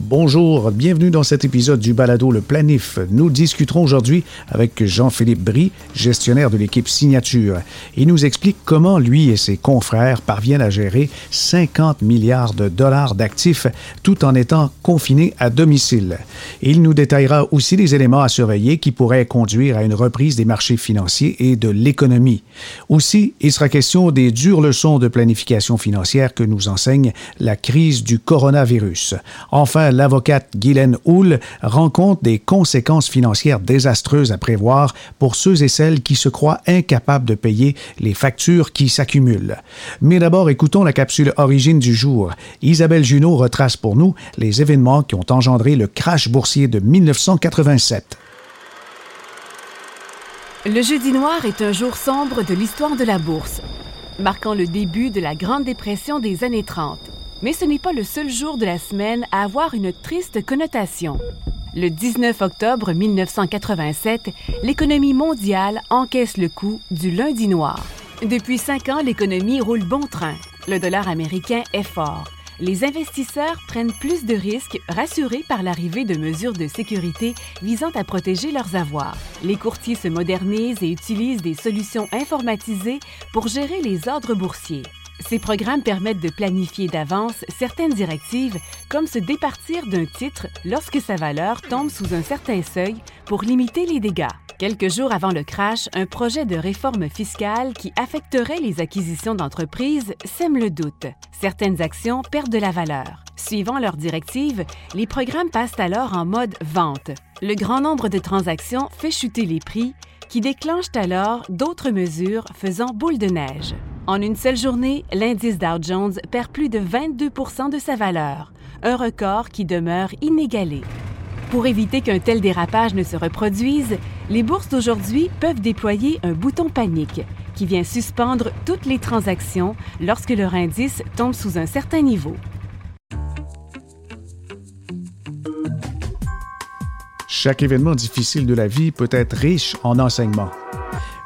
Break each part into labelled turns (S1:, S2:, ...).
S1: Bonjour, bienvenue dans cet épisode du Balado Le Planif. Nous discuterons aujourd'hui avec Jean-Philippe Bry, gestionnaire de l'équipe Signature. Il nous explique comment lui et ses confrères parviennent à gérer 50 milliards de dollars d'actifs tout en étant confinés à domicile. Il nous détaillera aussi les éléments à surveiller qui pourraient conduire à une reprise des marchés financiers et de l'économie. Aussi, il sera question des dures leçons de planification financière que nous enseigne la crise du coronavirus. Enfin, l'avocate Guylaine Houle rend compte des conséquences financières désastreuses à prévoir pour ceux et celles qui se croient incapables de payer les factures qui s'accumulent. Mais d'abord, écoutons la capsule Origine du jour. Isabelle Junot retrace pour nous les événements qui ont engendré le crash boursier de 1987.
S2: Le jeudi noir est un jour sombre de l'histoire de la bourse, marquant le début de la Grande Dépression des années 30. Mais ce n'est pas le seul jour de la semaine à avoir une triste connotation. Le 19 octobre 1987, l'économie mondiale encaisse le coup du lundi noir. Depuis cinq ans, l'économie roule bon train. Le dollar américain est fort. Les investisseurs prennent plus de risques rassurés par l'arrivée de mesures de sécurité visant à protéger leurs avoirs. Les courtiers se modernisent et utilisent des solutions informatisées pour gérer les ordres boursiers. Ces programmes permettent de planifier d'avance certaines directives, comme se départir d'un titre lorsque sa valeur tombe sous un certain seuil pour limiter les dégâts. Quelques jours avant le crash, un projet de réforme fiscale qui affecterait les acquisitions d'entreprises sème le doute. Certaines actions perdent de la valeur. Suivant leurs directives, les programmes passent alors en mode vente. Le grand nombre de transactions fait chuter les prix, qui déclenchent alors d'autres mesures faisant boule de neige. En une seule journée, l'indice Dow Jones perd plus de 22% de sa valeur, un record qui demeure inégalé. Pour éviter qu'un tel dérapage ne se reproduise, les bourses d'aujourd'hui peuvent déployer un bouton panique qui vient suspendre toutes les transactions lorsque leur indice tombe sous un certain niveau.
S1: Chaque événement difficile de la vie peut être riche en enseignements.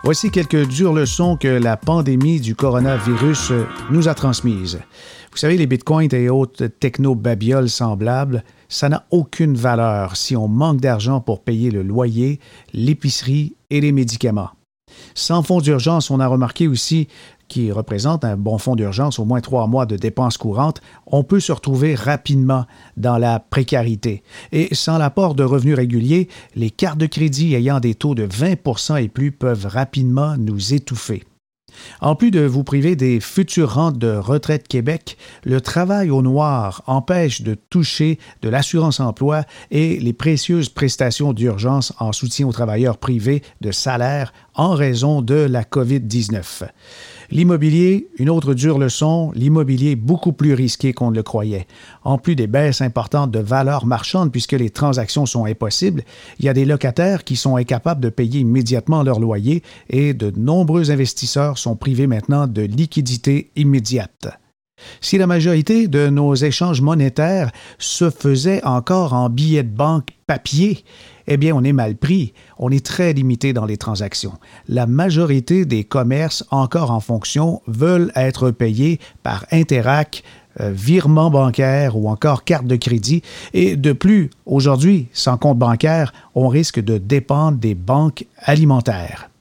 S1: Voici quelques dures leçons que la pandémie du coronavirus nous a transmises. Vous savez, les bitcoins et autres techno-babioles semblables, ça n'a aucune valeur si on manque d'argent pour payer le loyer, l'épicerie et les médicaments. Sans fonds d'urgence, on a remarqué aussi qui représente un bon fonds d'urgence, au moins trois mois de dépenses courantes, on peut se retrouver rapidement dans la précarité. Et sans l'apport de revenus réguliers, les cartes de crédit ayant des taux de 20 et plus peuvent rapidement nous étouffer. En plus de vous priver des futures rentes de retraite Québec, le travail au noir empêche de toucher de l'assurance-emploi et les précieuses prestations d'urgence en soutien aux travailleurs privés de salaire en raison de la COVID-19. L'immobilier, une autre dure leçon, l'immobilier beaucoup plus risqué qu'on ne le croyait. En plus des baisses importantes de valeur marchande puisque les transactions sont impossibles, il y a des locataires qui sont incapables de payer immédiatement leur loyer et de nombreux investisseurs sont privés maintenant de liquidités immédiates. Si la majorité de nos échanges monétaires se faisaient encore en billets de banque papier, eh bien, on est mal pris. On est très limité dans les transactions. La majorité des commerces encore en fonction veulent être payés par Interac, euh, virement bancaire ou encore carte de crédit. Et de plus, aujourd'hui, sans compte bancaire, on risque de dépendre des banques alimentaires.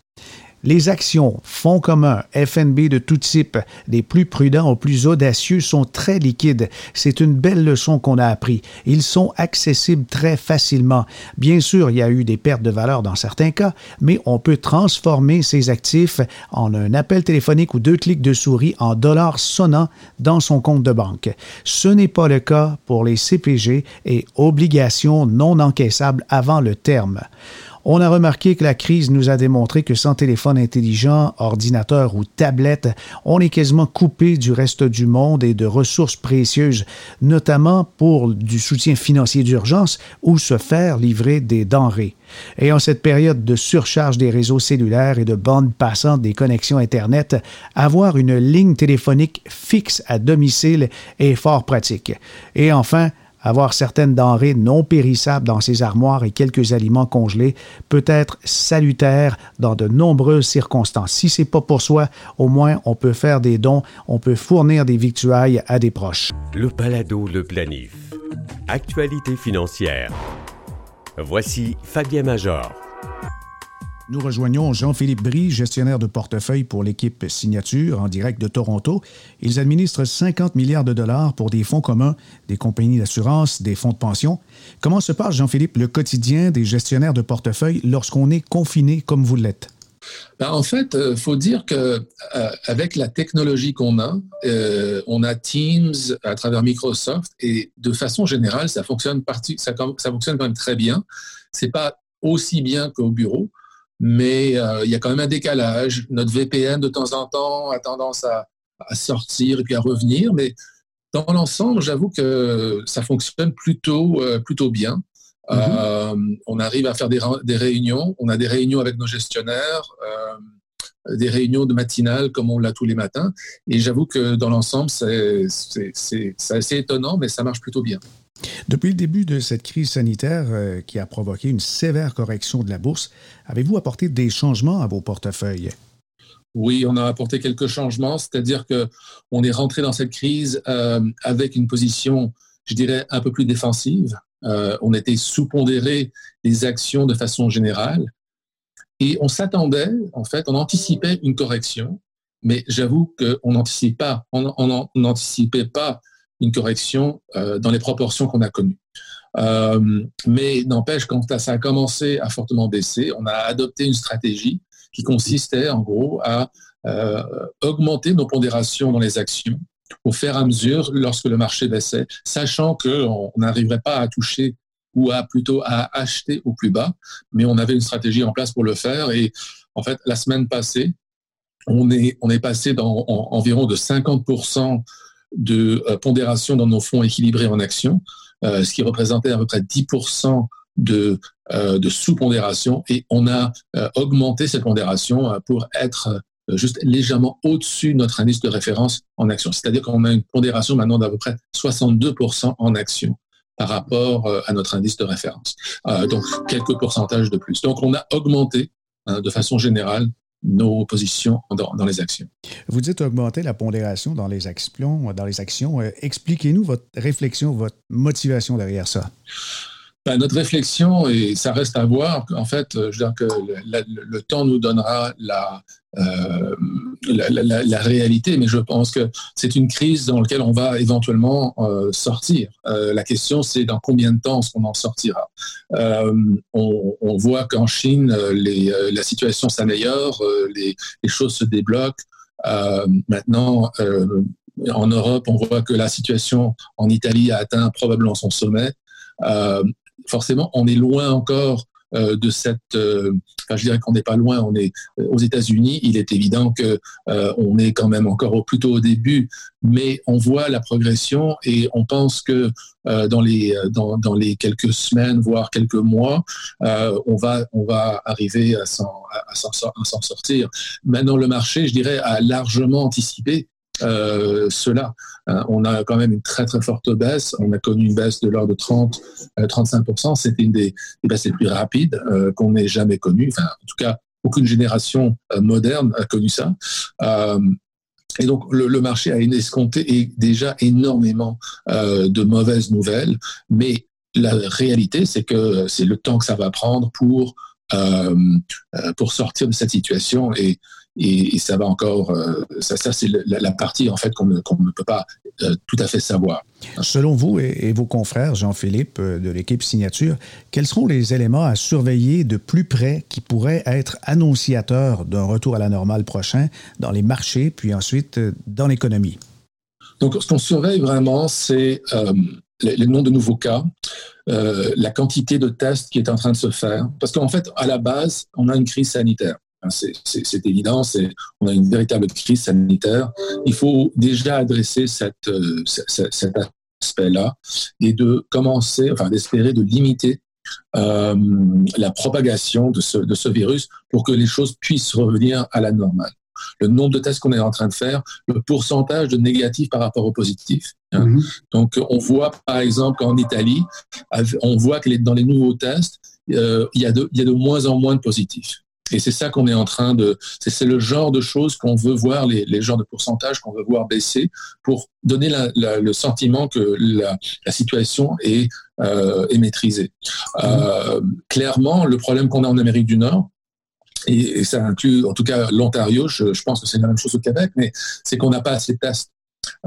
S1: Les actions, fonds communs, FNB de tout type, des plus prudents aux plus audacieux, sont très liquides. C'est une belle leçon qu'on a appris. Ils sont accessibles très facilement. Bien sûr, il y a eu des pertes de valeur dans certains cas, mais on peut transformer ces actifs en un appel téléphonique ou deux clics de souris en dollars sonnants dans son compte de banque. Ce n'est pas le cas pour les CPG et obligations non encaissables avant le terme. On a remarqué que la crise nous a démontré que sans téléphone intelligent, ordinateur ou tablette, on est quasiment coupé du reste du monde et de ressources précieuses, notamment pour du soutien financier d'urgence ou se faire livrer des denrées. Et en cette période de surcharge des réseaux cellulaires et de bandes passantes des connexions Internet, avoir une ligne téléphonique fixe à domicile est fort pratique. Et enfin, avoir certaines denrées non périssables dans ses armoires et quelques aliments congelés peut être salutaire dans de nombreuses circonstances. Si c'est pas pour soi, au moins on peut faire des dons, on peut fournir des victuailles à des proches.
S3: Le balado Le Planif. Actualité financière. Voici Fabien Major.
S1: Nous rejoignons Jean-Philippe Brie, gestionnaire de portefeuille pour l'équipe Signature en direct de Toronto. Ils administrent 50 milliards de dollars pour des fonds communs, des compagnies d'assurance, des fonds de pension. Comment se passe, Jean-Philippe, le quotidien des gestionnaires de portefeuille lorsqu'on est confiné comme vous l'êtes?
S4: Ben, en fait, il euh, faut dire que euh, avec la technologie qu'on a, euh, on a Teams à travers Microsoft et de façon générale, ça fonctionne ça, ça fonctionne quand même très bien. C'est pas aussi bien qu'au bureau, mais euh, il y a quand même un décalage. Notre VPN, de temps en temps, a tendance à, sortir et puis à revenir, mais dans l'ensemble, j'avoue que ça fonctionne plutôt, euh, plutôt bien. Mm-hmm. Euh, on arrive à faire des, réunions. On a des réunions avec nos gestionnaires, des réunions de matinale comme on l'a tous les matins. Et j'avoue que dans l'ensemble, c'est assez étonnant, mais ça marche plutôt bien.
S1: Depuis le début de cette crise sanitaire euh, qui a provoqué une sévère correction de la bourse, avez-vous apporté des changements à vos portefeuilles?
S4: Oui, on a apporté quelques changements, c'est-à-dire que on est rentré dans cette crise euh, avec une position, je dirais, un peu plus défensive. Euh, on était sous-pondéré les actions de façon générale et on s'attendait, en fait, on anticipait une correction, mais j'avoue qu'on n'anticipait pas, on n'anticipait pas une correction euh, dans les proportions qu'on a connues. Euh, mais n'empêche, quand ça a commencé à fortement baisser, on a adopté une stratégie qui consistait en gros à euh, augmenter nos pondérations dans les actions au fur et à mesure lorsque le marché baissait, sachant qu'on n'arriverait pas à toucher ou à plutôt à acheter au plus bas, mais on avait une stratégie en place pour le faire. Et en fait, la semaine passée, on est, on est passé dans environ de 50% de euh, pondération dans nos fonds équilibrés en actions, euh, ce qui représentait à peu près 10% de, euh, de sous-pondération et on a augmenté cette pondération pour être juste légèrement au-dessus de notre indice de référence en actions. C'est-à-dire qu'on a une pondération maintenant d'à peu près 62% en actions par rapport à notre indice de référence. donc quelques pourcentages de plus. Donc on a augmenté hein, de façon générale nos positions dans, les actions.
S1: Vous dites augmenter la pondération dans les actions. Dans les actions. Euh, expliquez-nous votre réflexion, votre motivation derrière ça.
S4: Notre réflexion, et ça reste à voir, en fait, je veux dire que le, temps nous donnera euh, la, réalité, mais je pense que c'est une crise dans laquelle on va éventuellement euh, sortir. Euh, la question, c'est dans combien de temps est-ce qu'on en sortira? On, voit qu'en Chine, la situation s'améliore, les, choses se débloquent. maintenant, en Europe, on voit que la situation en Italie a atteint probablement son sommet forcément, on est loin encore euh, de cette. Euh, enfin, je dirais qu'on n'est pas loin. On est euh, aux États-Unis. Il est évident que on est quand même encore au, plutôt au début, mais on voit la progression et on pense que dans les quelques semaines, voire quelques mois, on va arriver à s'en à s'en sortir. Maintenant, le marché, je dirais, a largement anticipé euh, cela. Euh, on a quand même une très très forte baisse. On a connu une baisse de l'ordre de 30, 35%. Euh, C'était une des, baisses les plus rapides qu'on ait jamais connues. Enfin, en tout cas, aucune génération moderne a connu ça. Et donc le, marché a escompté et déjà énormément de mauvaises nouvelles, mais la réalité, c'est que c'est le temps que ça va prendre pour pour sortir de cette situation. Et et, ça va encore, euh, ça, ça c'est la, partie en fait qu'on ne, peut pas euh, tout à fait savoir.
S1: Selon vous et, vos confrères, Jean-Philippe, euh, de l'équipe Signature, quels seront les éléments à surveiller de plus près qui pourraient être annonciateurs d'un retour à la normale prochain dans les marchés, puis ensuite dans l'économie?
S4: Donc, ce qu'on surveille vraiment, c'est le, nombre de nouveaux cas, la quantité de tests qui est en train de se faire. Parce qu'en fait, à la base, on a une crise sanitaire. C'est évident, on a une véritable crise sanitaire. Il faut déjà adresser cette, euh, cet aspect-là et de commencer, enfin d'espérer de limiter euh, la propagation de ce, de ce virus pour que les choses puissent revenir à la normale. le nombre de tests qu'on est en train de faire, le pourcentage de négatifs par rapport aux positifs. Hein. Mhm. Donc, on voit par exemple qu'en Italie, on voit que dans les nouveaux tests, euh, y il y a de moins en moins de positifs. Et c'est ça qu'on est en train de, c'est le genre de choses qu'on veut voir, les, les genres de pourcentages qu'on veut voir baisser pour donner le sentiment que la, situation est, euh, est maîtrisée. Euh, clairement, le problème qu'on a en Amérique du Nord, et, ça inclut en tout cas l'Ontario, je, je, pense que c'est la même chose au Québec, mais c'est qu'on n'a pas assez de tests.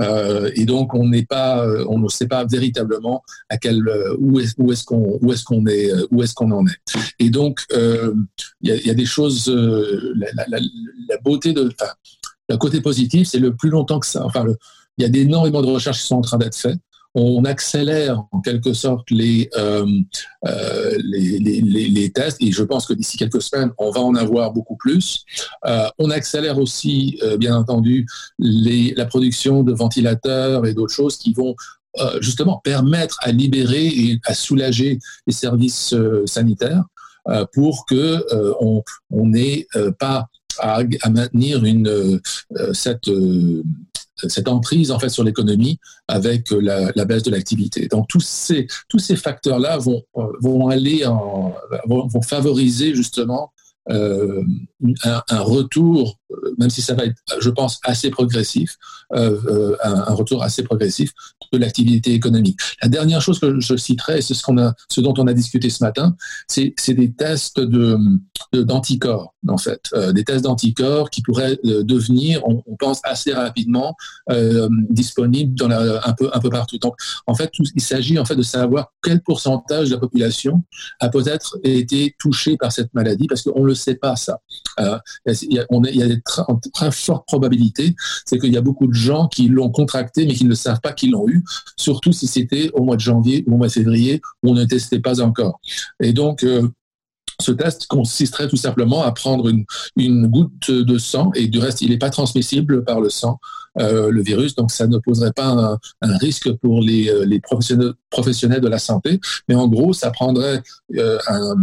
S4: Euh, et donc on n'est pas, euh, on ne sait pas véritablement à quel euh, où est où est-ce qu'on où est-ce qu'on est où est-ce qu'on en est. Et donc il y, a, des choses, la, beauté de, enfin, le côté positif, c'est le plus longtemps que ça. Enfin, il y a énormément de recherches qui sont en train d'être faites on accélère en quelque sorte les, euh, euh, les, tests et je pense que d'ici quelques semaines, on va en avoir beaucoup plus. Euh, on accélère aussi, bien entendu, la production de ventilateurs et d'autres choses qui vont justement permettre à libérer et à soulager les services sanitaires pour que on n'ait pas à, à, maintenir une, cette cette emprise en fait sur l'économie avec euh, la, baisse de l'activité. Donc tous ces facteurs là vont euh, vont aller vont, favoriser justement euh, un, retour, même si ça va être, je pense, assez progressif, euh, euh un, retour assez progressif de l'activité économique. La dernière chose que je citerai, c'est ce qu'on ce dont on a discuté ce matin, c'est des tests d'anticorps, en fait, euh, des tests d'anticorps qui pourraient devenir, on, pense assez rapidement, disponibles dans un peu partout. Donc, en fait, il s'agit en fait de savoir quel pourcentage de la population a peut-être été touché par cette maladie, parce qu'on le ne sait pas ça. Euh, très, très fortes probabilités, c'est qu'il y a beaucoup de gens qui l'ont contracté mais qui ne savent pas qu'ils l'ont eu, surtout si c'était au mois de janvier ou au mois de février où on ne testait pas encore. Et donc, euh, ce test consisterait tout simplement à prendre une, goutte de sang et du reste, il n'est pas transmissible par le sang. Euh, le virus, donc ça ne poserait pas un, un risque pour les, euh, les professionnels, professionnels de la santé. Mais en gros, ça prendrait euh, un,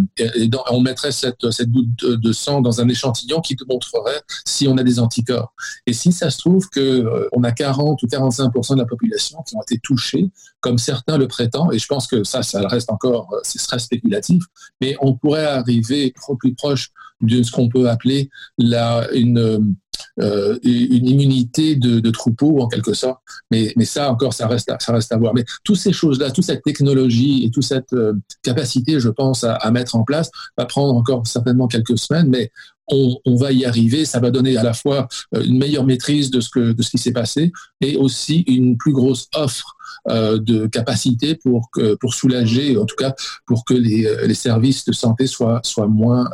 S4: on mettrait cette, cette goutte de, sang dans un échantillon qui montrerait si on a des anticorps. Et si ça se trouve que euh, on a 40 ou 45% de la population qui ont été touchés, comme certains le prétendent, et je pense que ça, ça reste encore, ce serait spéculatif, mais on pourrait arriver plus proche de ce qu'on peut appeler la, une euh, une immunité de, de, troupeau en quelque sorte. Mais, mais ça encore, ça reste, à, ça reste à voir. Mais toutes ces choses-là, toute cette technologie et toute cette euh, capacité, je pense, à, à, mettre en place, va prendre encore certainement quelques semaines, mais on, va y arriver. Ça va donner à la fois euh, une meilleure maîtrise de ce, qui s'est passé et aussi une plus grosse offre euh, de capacité pour soulager, en tout cas pour que les, euh, services de santé soient moins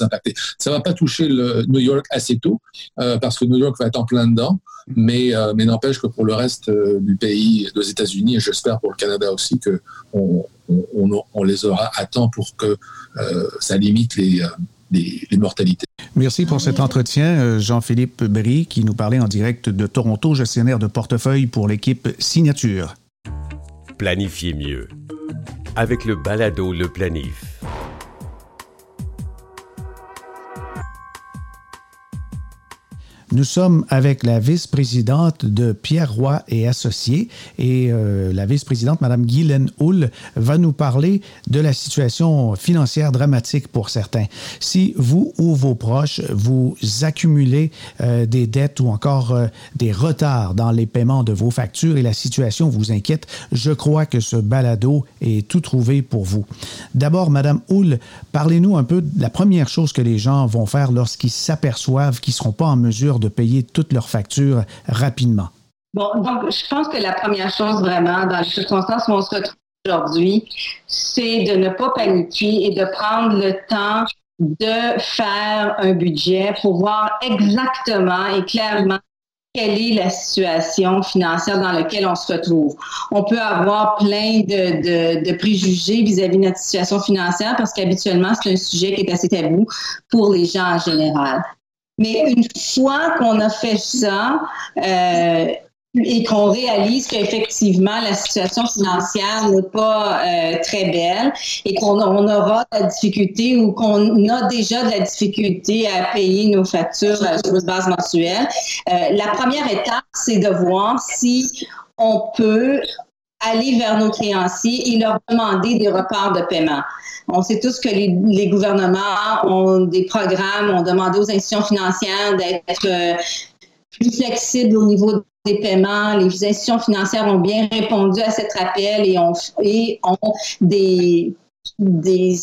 S4: impactés. Ça va pas toucher le New York assez tôt parce que New York va être en plein dedans, mais n'empêche que pour le reste du pays, des États-Unis et j'espère pour le Canada aussi que on, les aura à temps pour que ça limite les les, les mortalités.
S1: Merci pour cet entretien, euh, Jean-Philippe Bry, qui nous parlait en direct de Toronto, gestionnaire de portefeuille pour l'équipe Signature.
S3: Planifiez mieux avec le balado Le Planif.
S1: Nous sommes avec la vice-présidente de Pierre Roy et Associés et euh, la vice-présidente, Mme Guylaine Hull, va nous parler de la situation financière dramatique pour certains. Si vous ou vos proches, vous accumulez euh, des dettes ou encore euh, des retards dans les paiements de vos factures et la situation vous inquiète, je crois que ce balado est tout trouvé pour vous. D'abord, Mme Hull, parlez-nous un peu de la première chose que les gens vont faire lorsqu'ils s'aperçoivent qu'ils ne seront pas en mesure de payer toutes leurs factures rapidement?
S5: Bon, donc je pense que la première chose vraiment dans les circonstances où on se retrouve aujourd'hui, c'est de ne pas paniquer et de prendre le temps de faire un budget pour voir exactement et clairement quelle est la situation financière dans laquelle on se retrouve. On peut avoir plein de, de, de préjugés vis-à-vis de notre situation financière parce qu'habituellement, c'est un sujet qui est assez tabou pour les gens en général. Mais une fois qu'on a fait ça, euh, et qu'on réalise qu'effectivement la situation financière n'est pas euh, très belle et qu'on on aura de la difficulté ou qu'on a déjà de la difficulté à payer nos factures euh, sur une base mensuelle. La première étape, c'est de voir si on peut aller vers nos créanciers et leur demander des reparts de paiement. On sait tous que les, gouvernements ont des programmes, ont demandé aux institutions financières d'être plus flexibles au niveau des paiements. Les institutions financières ont bien répondu à cet appel et ont, et ont des, des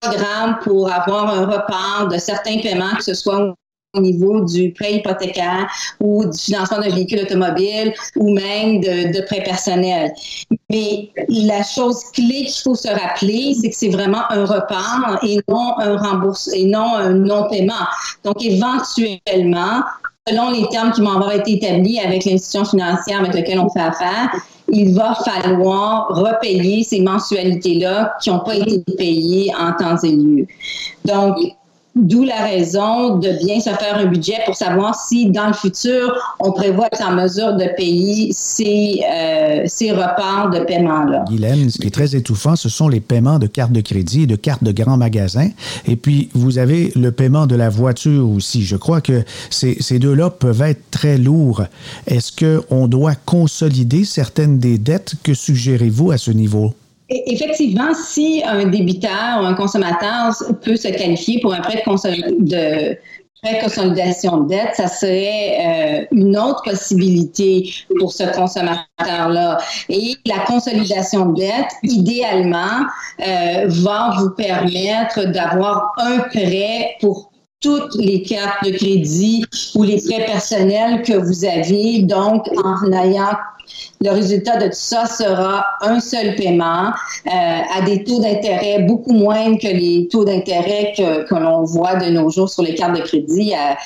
S5: programmes pour avoir un report de certains paiements, que ce soit au niveau du prêt hypothécaire ou du financement d'un véhicule automobile ou même de, de prêt personnel. Mais la chose clé qu'il faut se rappeler, c'est que c'est vraiment un report et non un remboursement et non un non-paiement. Donc, éventuellement, selon les termes qui vont avoir été établis avec l'institution financière avec laquelle on fait affaire, il va falloir repayer ces mensualités-là qui n'ont pas été payées en temps et lieu. Donc, D'où la raison de bien se faire un budget pour savoir si dans le futur, on prévoit être en mesure de payer ces, euh, ces reparts de paiement-là.
S1: Guylaine, ce qui est très étouffant, ce sont les paiements de cartes de crédit et de cartes de grands magasins. Et puis, vous avez le paiement de la voiture aussi. Je crois que ces, ces deux-là peuvent être très lourds. Est-ce qu'on doit consolider certaines des dettes? Que suggérez-vous à ce niveau?
S5: Effectivement, si un débiteur ou un consommateur peut se qualifier pour un prêt de, consolidation de dette, ça serait euh, une autre possibilité pour ce consommateur-là. Et la consolidation de dette, idéalement, euh, va vous permettre d'avoir un prêt pour toutes les cartes de crédit ou les prêts personnels que vous avez, donc en ayant le résultat de tout ça sera un seul paiement euh, à des taux d'intérêt beaucoup moins que les taux d'intérêt que, que l'on voit de nos jours sur les cartes de crédit à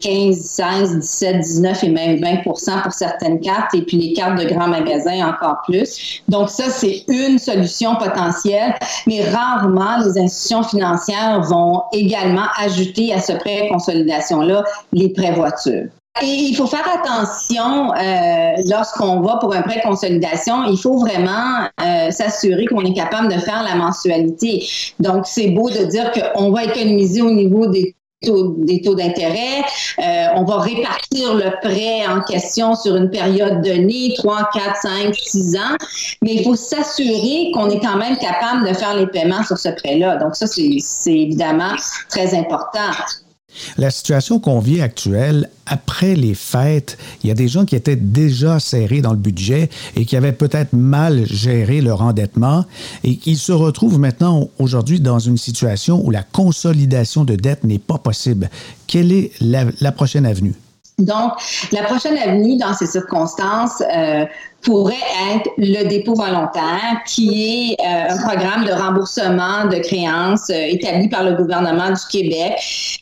S5: 15, 16, 17, 19 et même 20 pour certaines cartes et puis les cartes de grands magasins encore plus. Donc ça, c'est une solution potentielle, mais rarement les institutions financières vont également ajouter à ce prêt consolidation-là les prêts voitures. Et il faut faire attention euh, lorsqu'on va pour un prêt consolidation. Il faut vraiment euh, s'assurer qu'on est capable de faire la mensualité. Donc, c'est beau de dire qu'on va économiser au niveau des des taux d'intérêt. Euh, on va répartir le prêt en question sur une période donnée, 3, 4, 5, 6 ans. Mais il faut s'assurer qu'on est quand même capable de faire les paiements sur ce prêt-là. Donc, ça, c'est évidemment très important.
S1: La situation qu'on vit actuelle, après les fêtes, il y a des gens qui étaient déjà serrés dans le budget et qui avaient peut-être mal géré leur endettement et qui se retrouvent maintenant aujourd'hui dans une situation où la consolidation de dette n'est pas possible. Quelle est la, la prochaine avenue?
S5: Donc, la prochaine avenue dans ces circonstances euh, pourrait être le dépôt volontaire, qui est euh, un programme de remboursement de créances euh, établi par le gouvernement du Québec.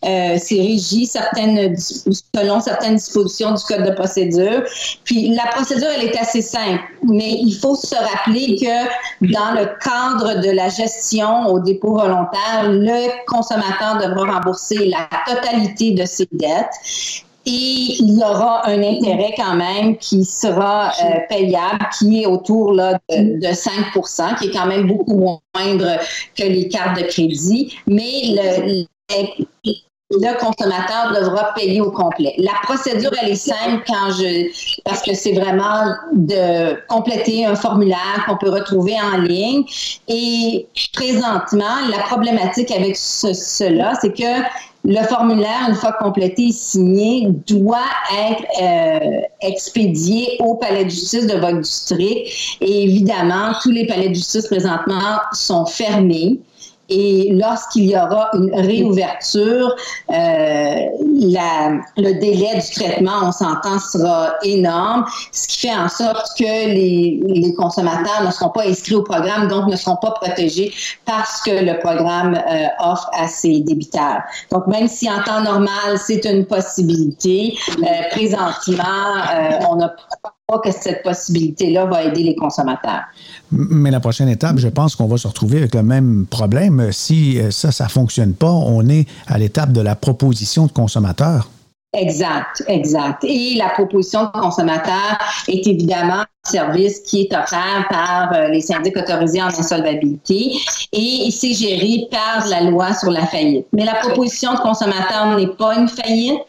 S5: C'est régi selon certaines dispositions du Code de procédure. Puis, la procédure, elle est assez simple, mais il faut se rappeler que dans le cadre de la gestion au dépôt volontaire, le consommateur devra rembourser la totalité de ses dettes et il y aura un intérêt quand même qui sera euh, payable, qui est autour là, de, de 5% qui est quand même beaucoup moindre que les cartes de crédit, mais le, le consommateur devra payer au complet. La procédure, elle est simple quand je, parce que c'est vraiment de compléter un formulaire qu'on peut retrouver en ligne. Et présentement, la problématique avec cela, c'est que le formulaire, une fois complété et signé, doit être euh, expédié au palais de justice de votre district. Et évidemment, tous les palais de justice présentement sont fermés. Et lorsqu'il y aura une réouverture, euh, la, le délai du traitement, on s'entend, sera énorme, ce qui fait en sorte que les, les, consommateurs ne seront pas inscrits au programme, donc ne seront pas protégés parce que le programme euh, offre à ses débiteurs. Donc, même si en temps normal, c'est une possibilité, euh, présentement, euh, on n'a pas que cette possibilité-là va aider les consommateurs.
S1: Mais la prochaine étape, je pense qu'on va se retrouver avec le même problème. Si euh, ça, ça ne fonctionne pas, on est à l'étape de la proposition de consommateur.
S5: Exact, exact. Et la proposition de consommateur est évidemment service qui est offert par euh, les syndics autorisés en insolvabilité et c'est géré par la loi sur la faillite. Mais la proposition de consommateur n'est pas une faillite,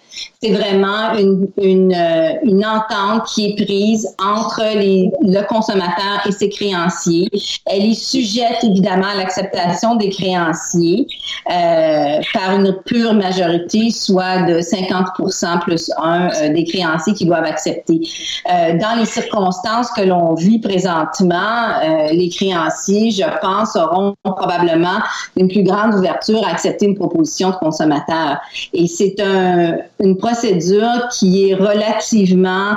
S5: c'est vraiment une, une, euh, une, entente qui est prise entre les, le consommateur et ses créanciers. Elle est sujette évidemment à l'acceptation des créanciers euh, par une pure majorité, soit de 50% plus un euh, des créanciers qui doivent accepter. Euh, dans les circonstances que l'on vit présentement, euh, les créanciers, je pense, auront probablement une plus grande ouverture à accepter une proposition de consommateur. Et c'est un, une procédure qui est relativement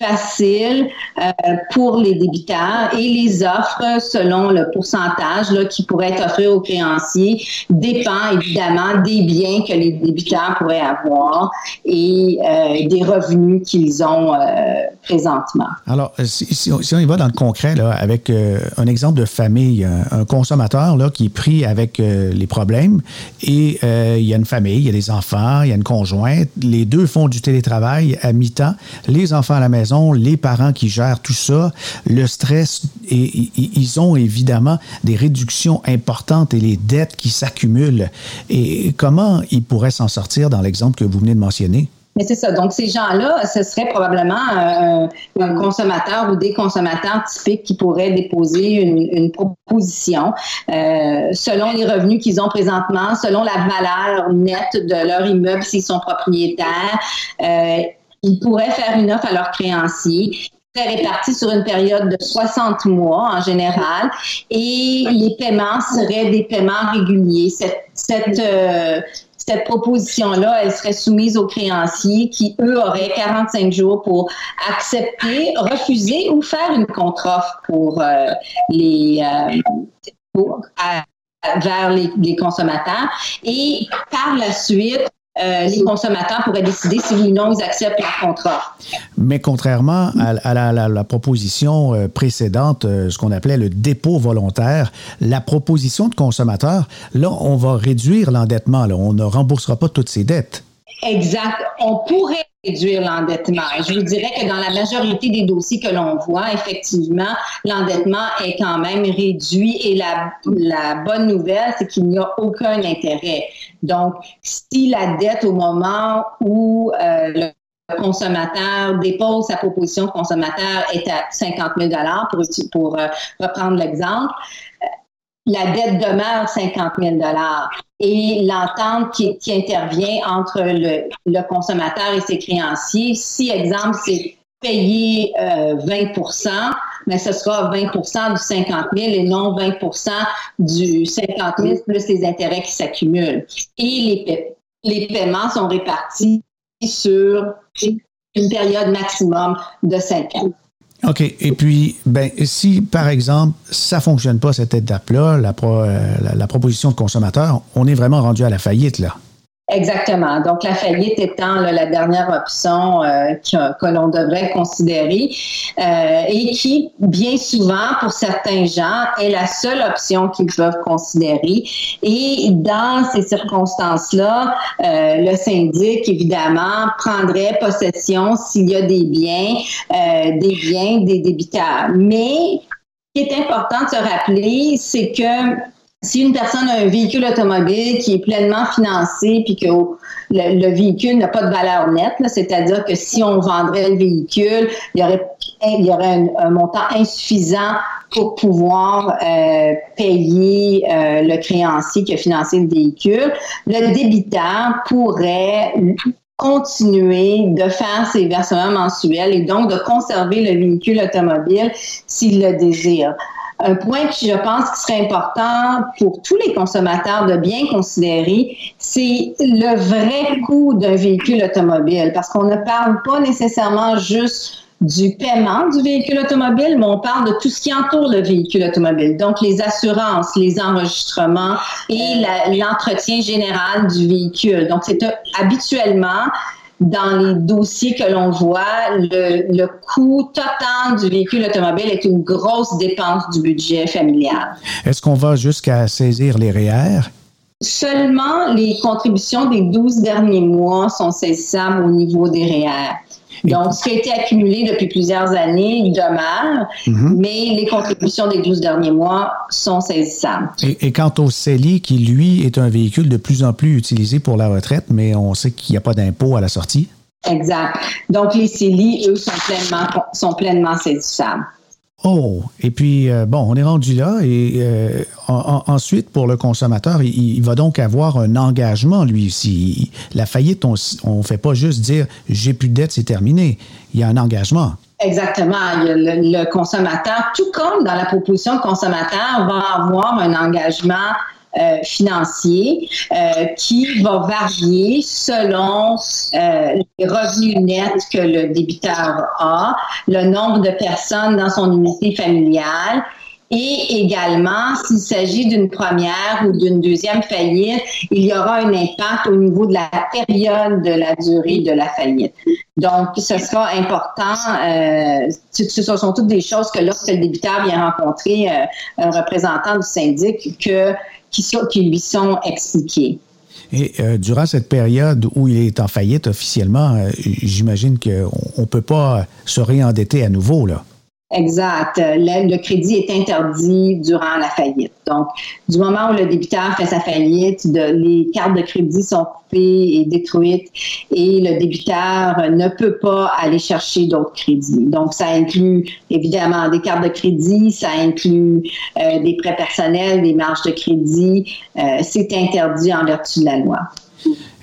S5: facile euh, pour les débiteurs et les offres selon le pourcentage là, qui pourrait être offert aux créanciers dépend évidemment des biens que les débiteurs pourraient avoir et euh, des revenus qu'ils ont euh, présentement.
S1: Alors, si, si, on, y va dans le concret, là, avec un exemple de famille, un, consommateur là, qui est pris avec les problèmes et il y a une famille, il y a des enfants, il y a une conjointe, les deux font du télétravail à mi-temps, les enfants à la maison, les parents qui gèrent tout ça, le stress, et, ils ont évidemment des réductions importantes et les dettes qui s'accumulent. Et comment ils pourraient s'en sortir dans l'exemple que vous venez de mentionner?
S5: Mais c'est ça. Donc, ces gens-là, ce serait probablement un, consommateur ou des consommateurs typiques qui pourraient déposer une, proposition euh, selon les revenus qu'ils ont présentement, selon la valeur nette de leur immeuble s'ils sont propriétaires. Euh, ils pourraient faire une offre à leurs créanciers serait répartie sur une période de 60 mois en général et les paiements seraient des paiements réguliers. Cette, cette, euh, cette proposition-là, elle serait soumise aux créanciers qui, eux, auraient 45 jours pour accepter, refuser ou faire une contre-offre pour euh, les... Euh, pour, vers les, les consommateurs. Et par la suite, euh, les consommateurs pourraient décider si oui ou non ils acceptent leur contrat.
S1: Mais contrairement à, la, proposition euh, précédente, euh, ce qu'on appelait le dépôt volontaire, la proposition de consommateur, là, on va réduire l'endettement. On ne remboursera pas toutes ses dettes.
S5: Exact. On pourrait réduire l'endettement. Je vous dirais que dans la majorité des dossiers que l'on voit, effectivement, l'endettement est quand même réduit et la, la bonne nouvelle, c'est qu'il n'y a aucun intérêt. Donc, si la dette au moment où euh, le consommateur dépose sa proposition consommateur est à 50 000 pour, pour euh, reprendre l'exemple, la dette demeure 50 000 et l'entente qui, qui, intervient entre le, le, consommateur et ses créanciers, si, exemple, c'est payer 20 mais ce sera 20% du 50 000 et non 20% du 50 000 plus les intérêts qui s'accumulent. Et les, les paiements sont répartis sur une période maximum de 5 ans.
S1: OK. Et puis, ben, si, par exemple, ça ne fonctionne pas, cette étape-là, la, euh, la, proposition de consommateur, on est vraiment rendu à la faillite, là.
S5: Exactement. Donc, la faillite étant la dernière option euh, que, l'on devrait considérer euh, et qui, bien souvent, pour certains gens, est la seule option qu'ils peuvent considérer. Et dans ces circonstances-là, euh, le syndic, évidemment, prendrait possession s'il y a des biens, des biens des débiteurs. Mais ce qui est important de se rappeler, c'est que si une personne a un véhicule automobile qui est pleinement financé puis que le, véhicule n'a pas de valeur nette, c'est-à-dire que si on vendrait le véhicule, il y aurait, un, montant insuffisant pour pouvoir euh, payer euh, le créancier qui a financé le véhicule, le débiteur pourrait continuer de faire ses versements mensuels et donc de conserver le véhicule automobile s'il le désire. Un point qui, je pense, qui serait important pour tous les consommateurs de bien considérer, c'est le vrai coût d'un véhicule automobile, parce qu'on ne parle pas nécessairement juste du paiement du véhicule automobile, mais on parle de tout ce qui entoure le véhicule automobile. Donc, les assurances, les enregistrements et l'entretien général du véhicule. Donc, c'est habituellement dans les dossiers que l'on voit, le, coût total du véhicule automobile est une grosse dépense du budget familial.
S1: Est-ce qu'on va jusqu'à saisir les REER?
S5: Seulement les contributions des 12 derniers mois sont saisissables au niveau des REER. Donc, ce qui a été accumulé depuis plusieurs années demeure, mhm. mais les contributions des 12 derniers mois sont saisissables.
S1: Et, quant au CELI, qui, lui, est un véhicule de plus en plus utilisé pour la retraite, mais on sait qu'il n'y a pas d'impôt à la sortie.
S5: Exact. Donc, les CELI, eux, sont pleinement, sont pleinement saisissables.
S1: Oh, et puis, euh, bon, on est rendu là et euh, ensuite, pour le consommateur, il, va donc avoir un engagement, lui aussi. La faillite, on ne fait pas juste dire j'ai plus de dette, c'est terminé. Il y a un engagement.
S5: Exactement. Le, le, consommateur, tout comme dans la proposition consommateur, va avoir un engagement euh, financier euh, qui va varier selon euh, les revenus nets que le débiteur a, le nombre de personnes dans son unité familiale et également, s'il s'agit d'une première ou d'une deuxième faillite, il y aura un impact au niveau de la période de la durée de la faillite. Donc, ce sera important. Euh, ce sont toutes des choses que lorsque le débiteur vient rencontrer un représentant du syndic, que qui, lui sont expliqués.
S1: Et euh, durant cette période où il est en faillite officiellement, euh, j'imagine qu'on ne peut pas se réendetter à nouveau, là.
S5: Exact. Le, crédit est interdit durant la faillite. Donc, du moment où le débiteur fait sa faillite, les cartes de crédit sont coupées et détruites et le débiteur ne peut pas aller chercher d'autres crédits. Donc, ça inclut évidemment des cartes de crédit, ça inclut euh, des prêts personnels, des marges de crédit. Euh, c'est interdit en vertu de la loi.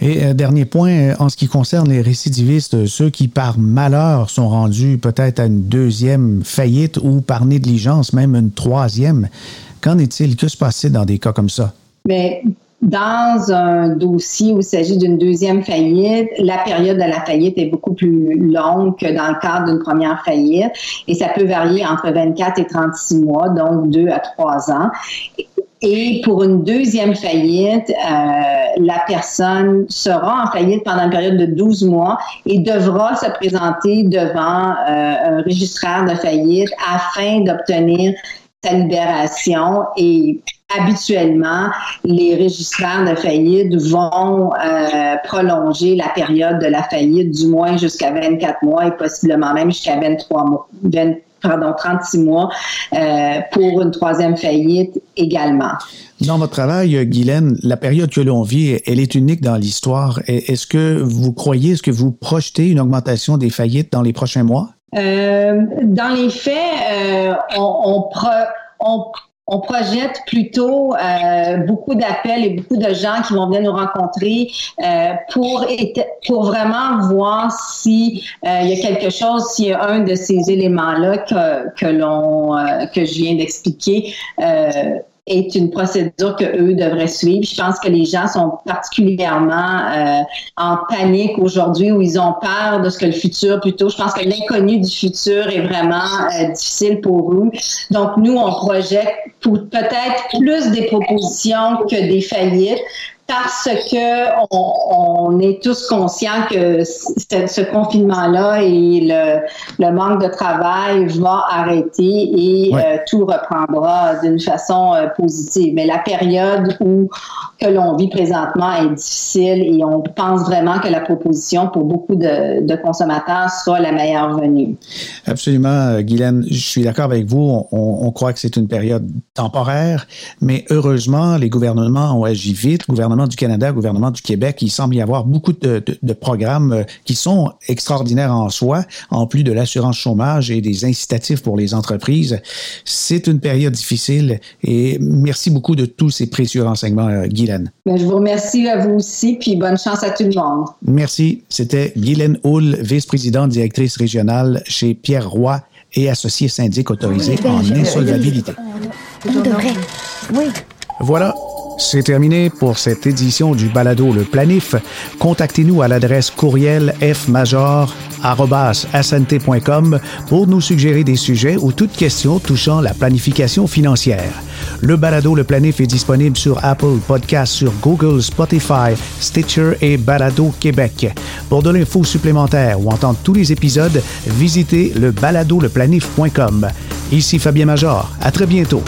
S1: Et euh, dernier point, euh, en ce qui concerne les récidivistes, euh, ceux qui par malheur sont rendus peut-être à une deuxième faillite ou par négligence même une troisième, qu'en est-il? Que se passe-t-il dans des cas comme ça?
S5: Mais dans un dossier où il s'agit d'une deuxième faillite, la période de la faillite est beaucoup plus longue que dans le cadre d'une première faillite et ça peut varier entre 24 et 36 mois, donc 2 à 3 ans. Et pour une deuxième faillite, euh, la personne sera en faillite pendant une période de 12 mois et devra se présenter devant euh, un registraire de faillite afin d'obtenir sa libération. Et habituellement, les registraires de faillite vont euh, prolonger la période de la faillite du moins jusqu'à 24 mois et possiblement même jusqu'à 23 mois, pardon, 36 mois euh, pour une troisième faillite également.
S1: Dans votre travail, Guylaine, la période que l'on vit, elle est unique dans l'histoire. Est-ce que vous croyez, est-ce que vous projetez une augmentation des faillites dans les prochains mois?
S5: Euh, dans les faits, euh, on, on, on projette plutôt euh, beaucoup d'appels et beaucoup de gens qui vont venir nous rencontrer euh, pour pour vraiment voir si euh, il y a quelque chose, s'il y a un de ces éléments là que que l'on que je viens d'expliquer est une procédure que eux devraient suivre. Je pense que les gens sont particulièrement euh, en panique aujourd'hui où ils ont peur de ce que le futur plutôt. Je pense que l'inconnu du futur est vraiment euh, difficile pour eux. Donc nous, on projette peut-être plus des propositions que des faillites parce que on, est tous conscients que ce confinement-là et le, le, manque de travail va arrêter et euh, tout reprendra d'une façon euh, positive. Mais la période où que l'on vit présentement est difficile et on pense vraiment que la proposition pour beaucoup de, de consommateurs sera la meilleure venue.
S1: Absolument, euh, Guylaine, je suis d'accord avec vous. On, on croit que c'est une période temporaire, mais heureusement, les gouvernements ont agi vite. Le gouvernement du Canada, le gouvernement du Québec, il semble y avoir beaucoup de, programmes euh, qui sont extraordinaires en soi, en plus de l'assurance chômage et des incitatifs pour les entreprises. C'est une période difficile et merci beaucoup de tous ces précieux renseignements, euh, Guylaine.
S5: Ben, je vous remercie à vous aussi, puis bonne chance à tout le monde.
S1: Merci. C'était Guylaine Hull, vice-présidente directrice régionale chez Pierre Roy et associé syndic autorisé en insolvabilité. On devrait. Oui. Voilà, c'est terminé pour cette édition du balado Le Planif. Contactez-nous à l'adresse courriel fmajor.com pour nous suggérer des sujets ou toutes questions touchant la planification financière. Le balado Le Planif est disponible sur Apple Podcasts, sur Google, Spotify, Stitcher et Balado Québec. Pour de l'info supplémentaire ou entendre tous les épisodes, visitez le baladoleplanif.com. Ici Fabien Major. À très bientôt.